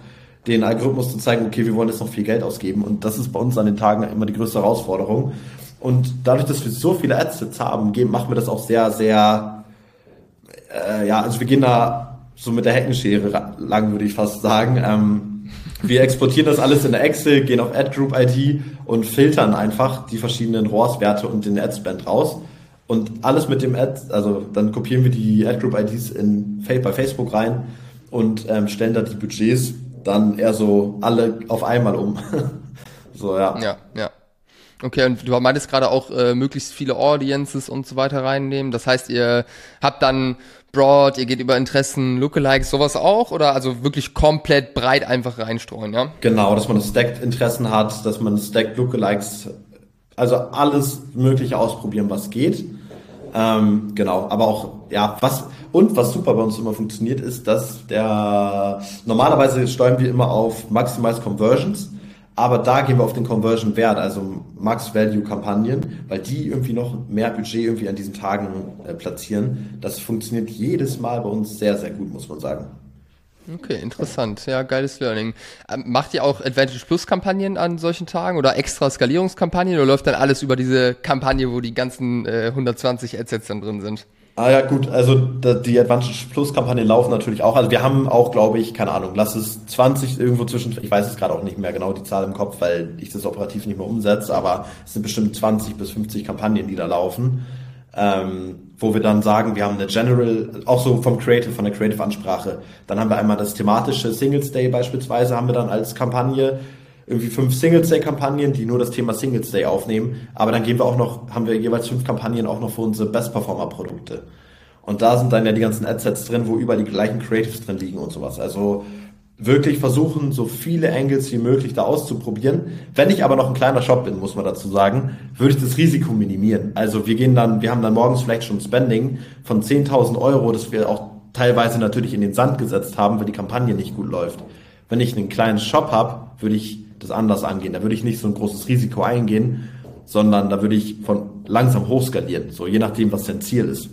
den Algorithmus zu zeigen, okay, wir wollen jetzt noch viel Geld ausgeben und das ist bei uns an den Tagen immer die größte Herausforderung. Und dadurch, dass wir so viele Adsets haben, machen wir das auch sehr, sehr, äh, ja, also wir gehen da so mit der Heckenschere lang, würde ich fast sagen. Ähm, wir exportieren das alles in Excel, gehen auf Ad Group ID und filtern einfach die verschiedenen ROAS-Werte und den Adspend raus. Und alles mit dem Ad, also dann kopieren wir die Ad Group IDs in, bei Facebook rein und ähm, stellen da die Budgets dann eher so alle auf einmal um. <laughs> so, ja. Ja, ja. Okay, und du meintest gerade auch äh, möglichst viele Audiences und so weiter reinnehmen. Das heißt, ihr habt dann Broad, ihr geht über Interessen, Lookalikes, sowas auch? Oder also wirklich komplett breit einfach reinstreuen, ja? Genau, dass man Stacked Interessen hat, dass man Stacked Lookalikes, also alles mögliche ausprobieren, was geht. Ähm, genau, aber auch, ja, was, und was super bei uns immer funktioniert, ist, dass der, normalerweise steuern wir immer auf Maximize Conversions. Aber da gehen wir auf den Conversion-Wert, also Max-Value-Kampagnen, weil die irgendwie noch mehr Budget irgendwie an diesen Tagen äh, platzieren. Das funktioniert jedes Mal bei uns sehr, sehr gut, muss man sagen. Okay, interessant. Ja, geiles Learning. Ähm, macht ihr auch Advantage Plus Kampagnen an solchen Tagen oder extra Skalierungskampagnen oder läuft dann alles über diese Kampagne, wo die ganzen äh, 120 Adsets dann drin sind? Ah ja, gut, also die Advantage Plus Kampagnen laufen natürlich auch. Also wir haben auch, glaube ich, keine Ahnung, lass es 20 irgendwo zwischen, ich weiß es gerade auch nicht mehr genau die Zahl im Kopf, weil ich das operativ nicht mehr umsetze, aber es sind bestimmt 20 bis 50 Kampagnen, die da laufen, ähm, wo wir dann sagen, wir haben eine General, auch so vom Creative, von der Creative Ansprache. Dann haben wir einmal das thematische Singles Day beispielsweise, haben wir dann als Kampagne irgendwie fünf Singles Day Kampagnen, die nur das Thema Singles Day aufnehmen. Aber dann gehen wir auch noch, haben wir jeweils fünf Kampagnen auch noch für unsere Best Performer Produkte. Und da sind dann ja die ganzen Adsets drin, wo überall die gleichen Creatives drin liegen und sowas. Also wirklich versuchen, so viele Angles wie möglich da auszuprobieren. Wenn ich aber noch ein kleiner Shop bin, muss man dazu sagen, würde ich das Risiko minimieren. Also wir gehen dann, wir haben dann morgens vielleicht schon Spending von 10.000 Euro, das wir auch teilweise natürlich in den Sand gesetzt haben, weil die Kampagne nicht gut läuft. Wenn ich einen kleinen Shop habe, würde ich das anders angehen. Da würde ich nicht so ein großes Risiko eingehen, sondern da würde ich von langsam hochskalieren, so je nachdem, was dein Ziel ist.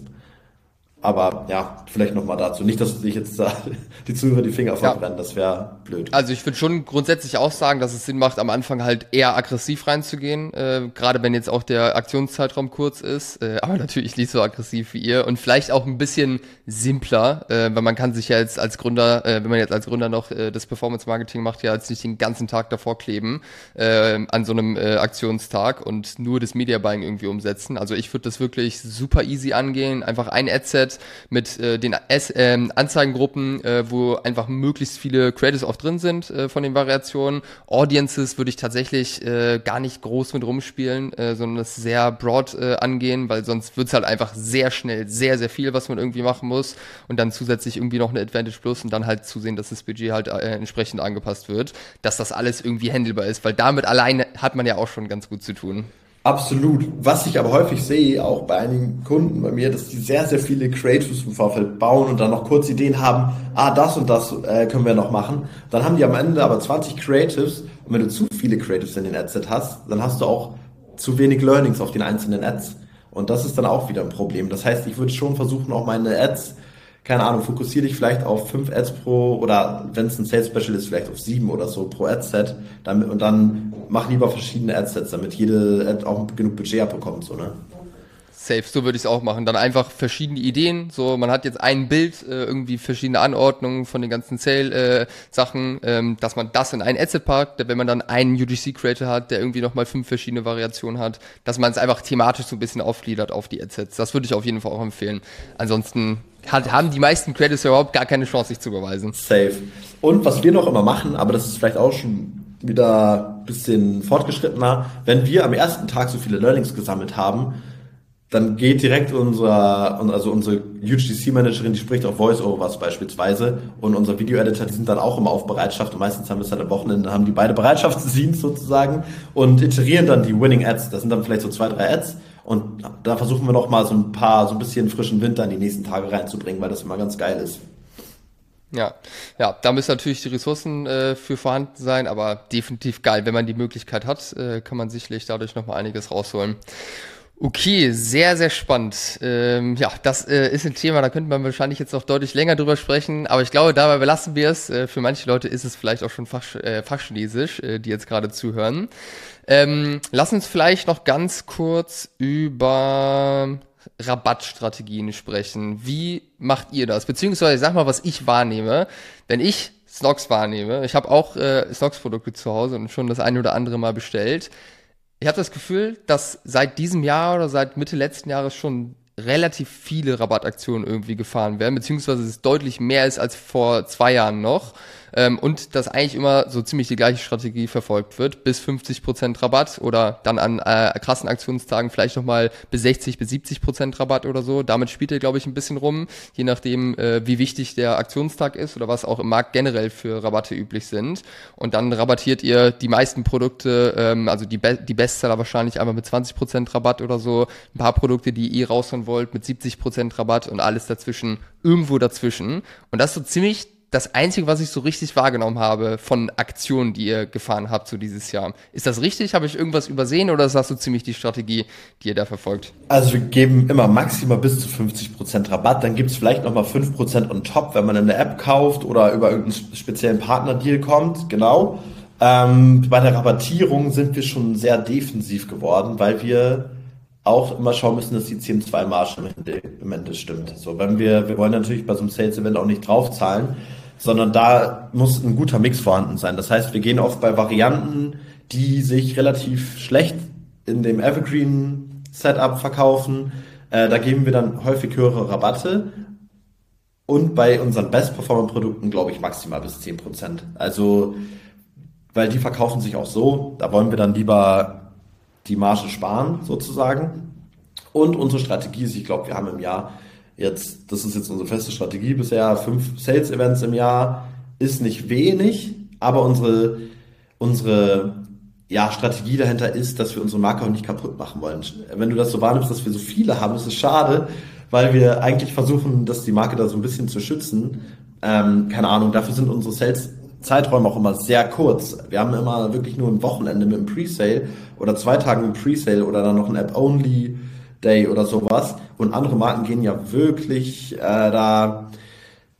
Aber ja, vielleicht nochmal dazu. Nicht, dass sich jetzt da <laughs> die Zuhörer die Finger verbrennen, ja. das wäre blöd. Also ich würde schon grundsätzlich auch sagen, dass es Sinn macht, am Anfang halt eher aggressiv reinzugehen, äh, gerade wenn jetzt auch der Aktionszeitraum kurz ist, äh, aber <laughs> natürlich nicht so aggressiv wie ihr und vielleicht auch ein bisschen simpler, äh, weil man kann sich ja jetzt als Gründer, äh, wenn man jetzt als Gründer noch äh, das Performance Marketing macht, ja jetzt nicht den ganzen Tag davor kleben äh, an so einem äh, Aktionstag und nur das Media Buying irgendwie umsetzen. Also ich würde das wirklich super easy angehen, einfach ein Adset Internet mit äh, den S äh, Anzeigengruppen, äh, wo einfach möglichst viele Creators auch drin sind äh, von den Variationen. Audiences würde ich tatsächlich äh, gar nicht groß mit rumspielen, äh, sondern das sehr broad äh, angehen, weil sonst wird's halt einfach sehr schnell sehr, sehr viel, was man irgendwie machen muss und dann zusätzlich irgendwie noch eine Advantage Plus und dann halt zusehen, dass das Budget halt äh, entsprechend angepasst wird, dass das alles irgendwie handelbar ist, weil damit alleine hat man ja auch schon ganz gut zu tun. Absolut. Was ich aber häufig sehe, auch bei einigen Kunden bei mir, dass die sehr, sehr viele Creatives im Vorfeld bauen und dann noch kurz Ideen haben, ah, das und das äh, können wir noch machen. Dann haben die am Ende aber 20 Creatives und wenn du zu viele Creatives in den Adset hast, dann hast du auch zu wenig Learnings auf den einzelnen Ads. Und das ist dann auch wieder ein Problem. Das heißt, ich würde schon versuchen, auch meine Ads keine Ahnung, fokussiere dich vielleicht auf fünf Ads pro oder wenn es ein Sales Special ist, vielleicht auf sieben oder so pro Adset damit, und dann mach lieber verschiedene Adsets, damit jede Ad auch genug Budget abbekommt, so, ne? Safe, so würde ich es auch machen. Dann einfach verschiedene Ideen. So, man hat jetzt ein Bild, äh, irgendwie verschiedene Anordnungen von den ganzen Sale-Sachen, äh, ähm, dass man das in ein Asset packt, wenn man dann einen UGC-Creator hat, der irgendwie nochmal fünf verschiedene Variationen hat, dass man es einfach thematisch so ein bisschen aufgliedert auf die Assets. Das würde ich auf jeden Fall auch empfehlen. Ansonsten hat, haben die meisten Credits überhaupt gar keine Chance, sich zu beweisen. Safe. Und was wir noch immer machen, aber das ist vielleicht auch schon wieder ein bisschen fortgeschrittener, wenn wir am ersten Tag so viele Learnings gesammelt haben, dann geht direkt unser, also unsere UGC-Managerin, die spricht auch Voice-Overs beispielsweise und unser Video-Editor, die sind dann auch immer auf Bereitschaft und meistens haben wir es dann am Wochenende, haben die beide Bereitschaftsdienst sozusagen und iterieren dann die Winning Ads. Das sind dann vielleicht so zwei, drei Ads und da versuchen wir noch mal so ein paar, so ein bisschen frischen Winter in die nächsten Tage reinzubringen, weil das immer ganz geil ist. Ja, ja, da müssen natürlich die Ressourcen äh, für vorhanden sein, aber definitiv geil. Wenn man die Möglichkeit hat, äh, kann man sicherlich dadurch noch mal einiges rausholen. Okay, sehr, sehr spannend. Ähm, ja, das äh, ist ein Thema, da könnte man wahrscheinlich jetzt noch deutlich länger drüber sprechen, aber ich glaube, dabei belassen wir es. Äh, für manche Leute ist es vielleicht auch schon Fach, äh, Fachchinesisch, äh, die jetzt gerade zuhören. Ähm, lass uns vielleicht noch ganz kurz über Rabattstrategien sprechen. Wie macht ihr das? Beziehungsweise, sag mal, was ich wahrnehme. Wenn ich Snox wahrnehme, ich habe auch äh, Snox-Produkte zu Hause und schon das eine oder andere Mal bestellt. Ich habe das Gefühl, dass seit diesem Jahr oder seit Mitte letzten Jahres schon relativ viele Rabattaktionen irgendwie gefahren werden, beziehungsweise es deutlich mehr ist als vor zwei Jahren noch ähm, und dass eigentlich immer so ziemlich die gleiche Strategie verfolgt wird, bis 50% Rabatt oder dann an äh, krassen Aktionstagen vielleicht nochmal bis 60 bis 70% Rabatt oder so. Damit spielt ihr, glaube ich, ein bisschen rum, je nachdem, äh, wie wichtig der Aktionstag ist oder was auch im Markt generell für Rabatte üblich sind. Und dann rabattiert ihr die meisten Produkte, ähm, also die, Be die Bestseller wahrscheinlich einmal mit 20% Rabatt oder so, ein paar Produkte, die ihr raushauen wollt, mit 70% Rabatt und alles dazwischen, irgendwo dazwischen. Und das ist so ziemlich das Einzige, was ich so richtig wahrgenommen habe von Aktionen, die ihr gefahren habt so dieses Jahr. Ist das richtig? Habe ich irgendwas übersehen oder ist das so ziemlich die Strategie, die ihr da verfolgt? Also wir geben immer maximal bis zu 50% Rabatt. Dann gibt es vielleicht nochmal 5% on top, wenn man eine App kauft oder über irgendeinen speziellen Partnerdeal kommt. Genau. Ähm, bei der Rabattierung sind wir schon sehr defensiv geworden, weil wir auch immer schauen müssen, dass die CM2-Marge im Ende stimmt. So, wenn wir, wir wollen natürlich bei so einem Sales-Event auch nicht draufzahlen, sondern da muss ein guter Mix vorhanden sein. Das heißt, wir gehen oft bei Varianten, die sich relativ schlecht in dem Evergreen Setup verkaufen. Äh, da geben wir dann häufig höhere Rabatte. Und bei unseren Best Performer Produkten glaube ich maximal bis 10%. Also, weil die verkaufen sich auch so, da wollen wir dann lieber die Marge sparen, sozusagen. Und unsere Strategie ist, ich glaube, wir haben im Jahr jetzt, das ist jetzt unsere feste Strategie bisher, fünf Sales-Events im Jahr ist nicht wenig, aber unsere, unsere ja, Strategie dahinter ist, dass wir unsere Marke auch nicht kaputt machen wollen. Wenn du das so wahrnimmst, dass wir so viele haben, ist es schade, weil wir eigentlich versuchen, dass die Marke da so ein bisschen zu schützen. Ähm, keine Ahnung, dafür sind unsere Sales-Zeiträume auch immer sehr kurz. Wir haben immer wirklich nur ein Wochenende mit einem Pre-Sale oder zwei Tagen mit Pre-Sale oder dann noch ein App-Only-Day oder sowas. Und andere Marken gehen ja wirklich äh, da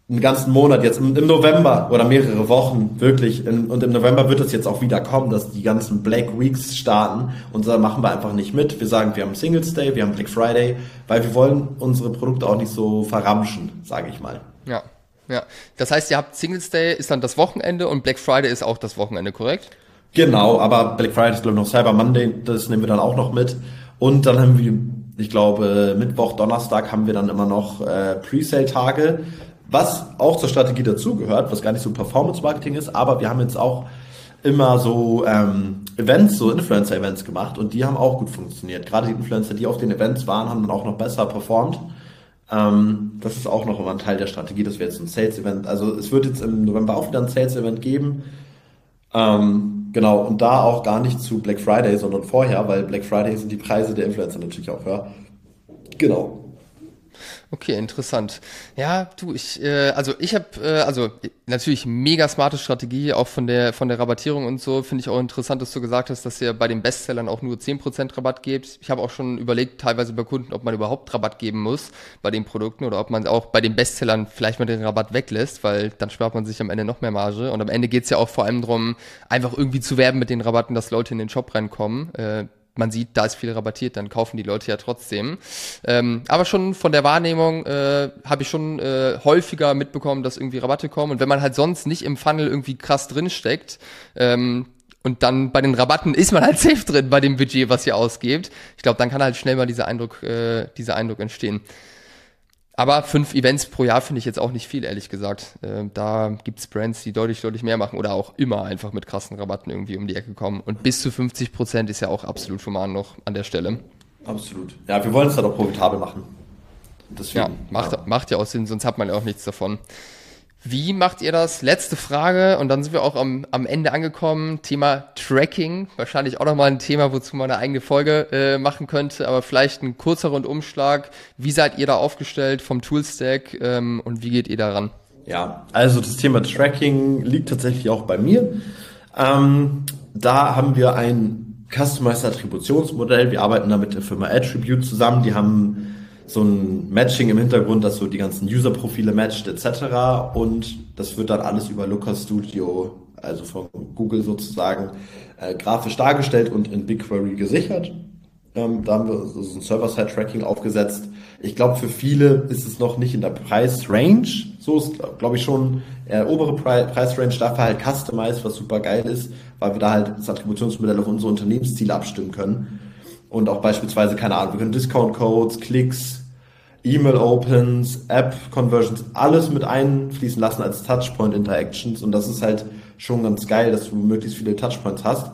einen ganzen Monat jetzt im, im, November oder mehrere Wochen wirklich in, und im November wird es jetzt auch wieder kommen, dass die ganzen Black Weeks starten und da machen wir einfach nicht mit. Wir sagen, wir haben Singles Day, wir haben Black Friday, weil wir wollen unsere Produkte auch nicht so verramschen, sage ich mal. Ja, ja. Das heißt, ihr habt Singles Day ist dann das Wochenende und Black Friday ist auch das Wochenende, korrekt? Genau, aber Black Friday ist glaube ich noch Cyber Monday, das nehmen wir dann auch noch mit und dann haben wir ich glaube, Mittwoch, Donnerstag haben wir dann immer noch äh, Presale-Tage. Was auch zur Strategie dazugehört, was gar nicht so Performance-Marketing ist, aber wir haben jetzt auch immer so ähm, Events, so Influencer-Events gemacht und die haben auch gut funktioniert. Gerade die Influencer, die auf den Events waren, haben dann auch noch besser performt. Ähm, das ist auch noch immer ein Teil der Strategie, dass wir jetzt ein Sales-Event, also es wird jetzt im November auch wieder ein Sales-Event geben. Ähm, genau, und da auch gar nicht zu Black Friday, sondern vorher, weil Black Friday sind die Preise der Influencer natürlich auch höher. Genau. Okay, interessant. Ja, du, ich, äh, also ich habe, äh, also natürlich mega smarte Strategie, auch von der von der Rabattierung und so. Finde ich auch interessant, dass du gesagt hast, dass ihr bei den Bestsellern auch nur 10% Rabatt gebt. Ich habe auch schon überlegt, teilweise bei Kunden, ob man überhaupt Rabatt geben muss bei den Produkten oder ob man auch bei den Bestsellern vielleicht mal den Rabatt weglässt, weil dann spart man sich am Ende noch mehr Marge. Und am Ende geht's ja auch vor allem darum, einfach irgendwie zu werben mit den Rabatten, dass Leute in den Shop reinkommen. Äh, man sieht, da ist viel rabattiert, dann kaufen die Leute ja trotzdem. Ähm, aber schon von der Wahrnehmung äh, habe ich schon äh, häufiger mitbekommen, dass irgendwie Rabatte kommen. Und wenn man halt sonst nicht im Funnel irgendwie krass drinsteckt, ähm, und dann bei den Rabatten ist man halt <laughs> safe drin bei dem Budget, was ihr ausgebt. Ich glaube, dann kann halt schnell mal dieser Eindruck, äh, dieser Eindruck entstehen. Aber fünf Events pro Jahr finde ich jetzt auch nicht viel, ehrlich gesagt. Äh, da gibt's Brands, die deutlich, deutlich mehr machen oder auch immer einfach mit krassen Rabatten irgendwie um die Ecke kommen. Und bis zu 50 Prozent ist ja auch absolut human noch an der Stelle. Absolut. Ja, wir wollen es halt auch profitabel machen. Deswegen, ja, macht ja. macht ja auch Sinn, sonst hat man ja auch nichts davon. Wie macht ihr das? Letzte Frage und dann sind wir auch am, am Ende angekommen. Thema Tracking, wahrscheinlich auch nochmal ein Thema, wozu man eine eigene Folge äh, machen könnte, aber vielleicht ein kurzer Rundumschlag. Wie seid ihr da aufgestellt vom Toolstack ähm, und wie geht ihr daran? Ja, also das Thema Tracking liegt tatsächlich auch bei mir. Ähm, da haben wir ein Customized Attributionsmodell. Wir arbeiten da mit der Firma Attribute zusammen. Die haben so ein Matching im Hintergrund, das so die ganzen User-Profile matcht etc. Und das wird dann alles über Looker Studio, also von Google sozusagen, äh, grafisch dargestellt und in BigQuery gesichert. Ähm, da haben wir so ein Server-Side-Tracking aufgesetzt. Ich glaube, für viele ist es noch nicht in der Preis-Range. So ist, glaube ich, schon äh, obere Pre Preis-Range. Dafür halt customized, was super geil ist, weil wir da halt das Attributionsmodell auf unsere Unternehmensziele abstimmen können. Und auch beispielsweise, keine Ahnung, wir können Discount-Codes, Klicks, E-Mail-Opens, App-Conversions, alles mit einfließen lassen als Touchpoint-Interactions. Und das ist halt schon ganz geil, dass du möglichst viele Touchpoints hast.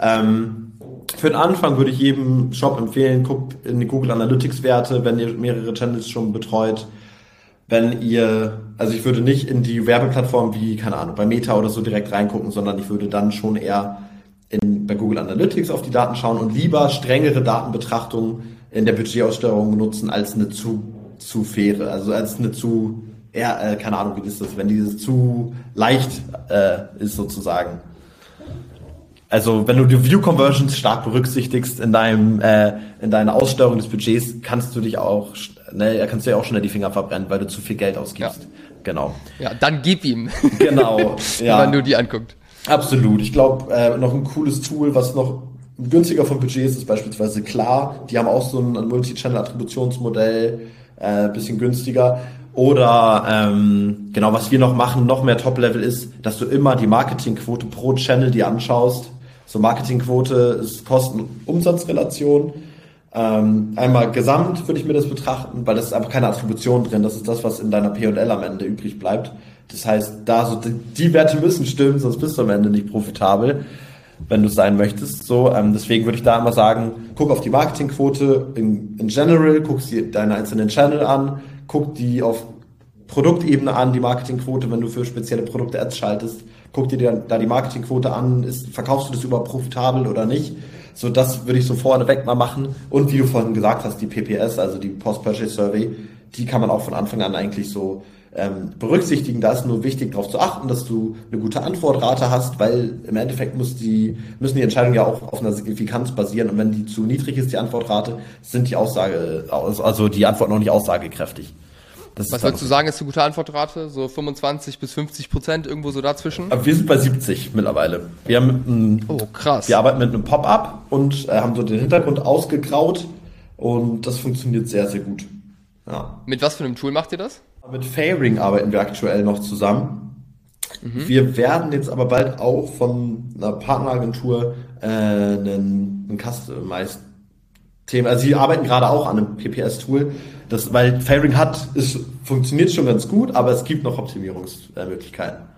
Ähm, für den Anfang würde ich jedem Shop empfehlen, guckt in die Google Analytics-Werte, wenn ihr mehrere Channels schon betreut. Wenn ihr, also ich würde nicht in die Werbeplattform wie, keine Ahnung, bei Meta oder so direkt reingucken, sondern ich würde dann schon eher in, bei Google Analytics auf die Daten schauen und lieber strengere Datenbetrachtung in der Budgetaussteuerung nutzen als eine zu, zu faire, also als eine zu, eher, äh, keine Ahnung, wie ist das, wenn diese zu leicht äh, ist sozusagen. Also wenn du die View Conversions stark berücksichtigst in deinem äh, in deiner Aussteuerung des Budgets, kannst du dich auch ne, kannst du ja auch schnell die Finger verbrennen, weil du zu viel Geld ausgibst. Ja. Genau. Ja, dann gib ihm. Genau. <laughs> ja. wenn du die anguckt. Absolut. Ich glaube, äh, noch ein cooles Tool, was noch günstiger vom Budget ist, ist beispielsweise klar. Die haben auch so ein, ein Multi-Channel-Attributionsmodell, äh, bisschen günstiger. Oder ähm, genau, was wir noch machen, noch mehr Top-Level ist, dass du immer die Marketingquote pro Channel dir anschaust. So Marketingquote ist Kosten-Umsatz-Relation. Ähm, einmal gesamt würde ich mir das betrachten, weil das ist einfach keine Attribution drin. Das ist das, was in deiner P&L am Ende übrig bleibt. Das heißt, da so die, die Werte müssen stimmen, sonst bist du am Ende nicht profitabel, wenn du es sein möchtest. So, ähm, deswegen würde ich da immer sagen, guck auf die Marketingquote in, in general, guck dir deine einzelnen Channel an, guck die auf Produktebene an, die Marketingquote, wenn du für spezielle Produkte Ads schaltest. Guck dir da die Marketingquote an, ist, verkaufst du das überhaupt profitabel oder nicht? So, das würde ich so vorneweg mal machen. Und wie du vorhin gesagt hast, die PPS, also die Post-Purchase Survey, die kann man auch von Anfang an eigentlich so ähm, berücksichtigen. Da ist nur wichtig, darauf zu achten, dass du eine gute Antwortrate hast, weil im Endeffekt muss die, müssen die Entscheidungen ja auch auf einer Signifikanz basieren. Und wenn die zu niedrig ist, die Antwortrate, sind die Aussage, also die Antwort noch nicht aussagekräftig. Das Was würdest du sagen, ist eine gute Antwortrate? So 25 bis 50 Prozent, irgendwo so dazwischen? Wir sind bei 70 mittlerweile. Wir haben einem, oh, krass. Wir arbeiten mit einem Pop-up und äh, haben so den Hintergrund ausgegraut und das funktioniert sehr, sehr gut. Ja. Mit was für einem Tool macht ihr das? Mit Fairing arbeiten wir aktuell noch zusammen. Mhm. Wir werden jetzt aber bald auch von einer Partneragentur äh, einen, einen Customized Thema. Also sie arbeiten gerade auch an einem PPS-Tool, das, weil Fairing hat, ist, funktioniert schon ganz gut, aber es gibt noch Optimierungsmöglichkeiten.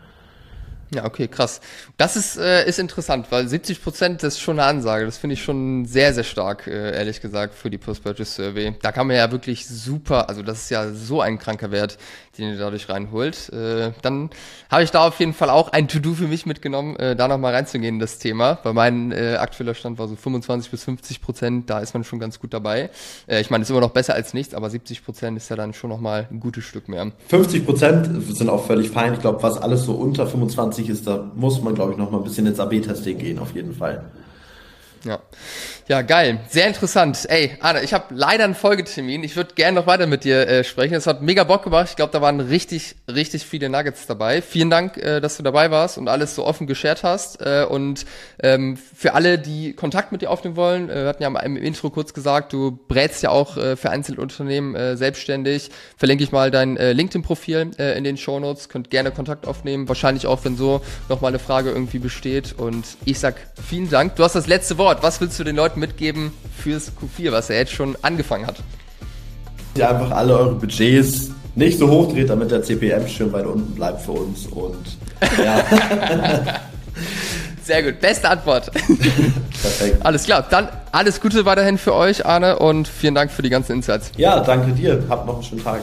Ja, okay, krass. Das ist, äh, ist interessant, weil 70 Prozent ist schon eine Ansage. Das finde ich schon sehr, sehr stark, äh, ehrlich gesagt, für die Post-Purchase Survey. Da kann man ja wirklich super, also das ist ja so ein kranker Wert, den ihr dadurch reinholt. Äh, dann habe ich da auf jeden Fall auch ein To-Do für mich mitgenommen, äh, da nochmal reinzugehen in das Thema. Weil mein äh, aktueller Stand war so 25 bis 50 Prozent, da ist man schon ganz gut dabei. Äh, ich meine, ist immer noch besser als nichts, aber 70 Prozent ist ja dann schon nochmal ein gutes Stück mehr. 50 Prozent sind auch völlig fein. Ich glaube, was alles so unter 25 ist, da muss man, glaube ich, noch mal ein bisschen ins AB-Testing gehen, auf jeden Fall. Ja. Ja, geil. Sehr interessant. Ey, Arne, ich habe leider einen Folgetermin. Ich würde gerne noch weiter mit dir äh, sprechen. Es hat mega Bock gemacht. Ich glaube, da waren richtig, richtig viele Nuggets dabei. Vielen Dank, äh, dass du dabei warst und alles so offen geshared hast. Äh, und ähm, für alle, die Kontakt mit dir aufnehmen wollen, äh, wir hatten ja im Intro kurz gesagt, du brätst ja auch äh, für Einzelunternehmen äh, selbstständig. Verlinke ich mal dein LinkedIn-Profil in den Show Notes. Könnt gerne Kontakt aufnehmen. Wahrscheinlich auch, wenn so nochmal eine Frage irgendwie besteht. Und ich sag vielen Dank. Du hast das letzte Wort. Was willst du den Leuten mitgeben fürs Q4, was er jetzt schon angefangen hat? Ihr einfach alle eure Budgets nicht so hoch dreht, damit der CPM schön weit unten bleibt für uns und ja. <laughs> Sehr gut, beste Antwort. <laughs> Perfekt. Alles klar, dann alles Gute weiterhin für euch, Arne, und vielen Dank für die ganzen Insights. Ja, danke dir. Habt noch einen schönen Tag.